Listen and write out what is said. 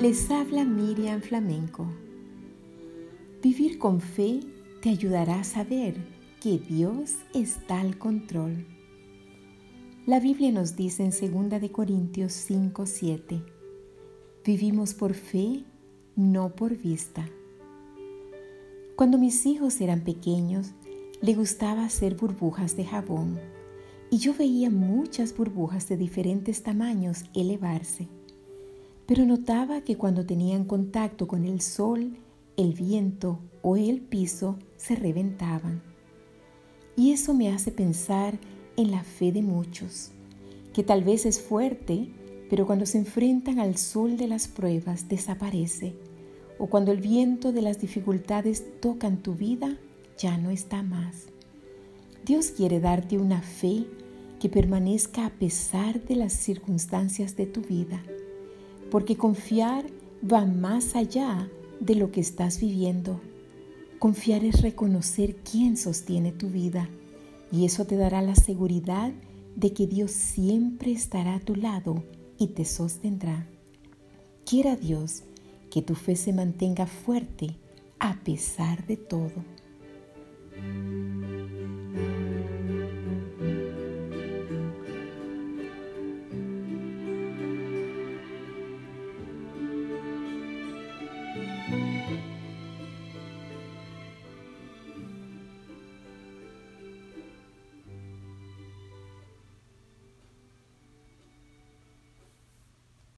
Les habla Miriam Flamenco. Vivir con fe te ayudará a saber que Dios está al control. La Biblia nos dice en 2 de Corintios 5, 7, vivimos por fe, no por vista. Cuando mis hijos eran pequeños, le gustaba hacer burbujas de jabón y yo veía muchas burbujas de diferentes tamaños elevarse pero notaba que cuando tenían contacto con el sol, el viento o el piso, se reventaban. Y eso me hace pensar en la fe de muchos, que tal vez es fuerte, pero cuando se enfrentan al sol de las pruebas desaparece, o cuando el viento de las dificultades tocan tu vida, ya no está más. Dios quiere darte una fe que permanezca a pesar de las circunstancias de tu vida porque confiar va más allá de lo que estás viviendo. Confiar es reconocer quién sostiene tu vida y eso te dará la seguridad de que Dios siempre estará a tu lado y te sostendrá. Quiera Dios que tu fe se mantenga fuerte a pesar de todo. Música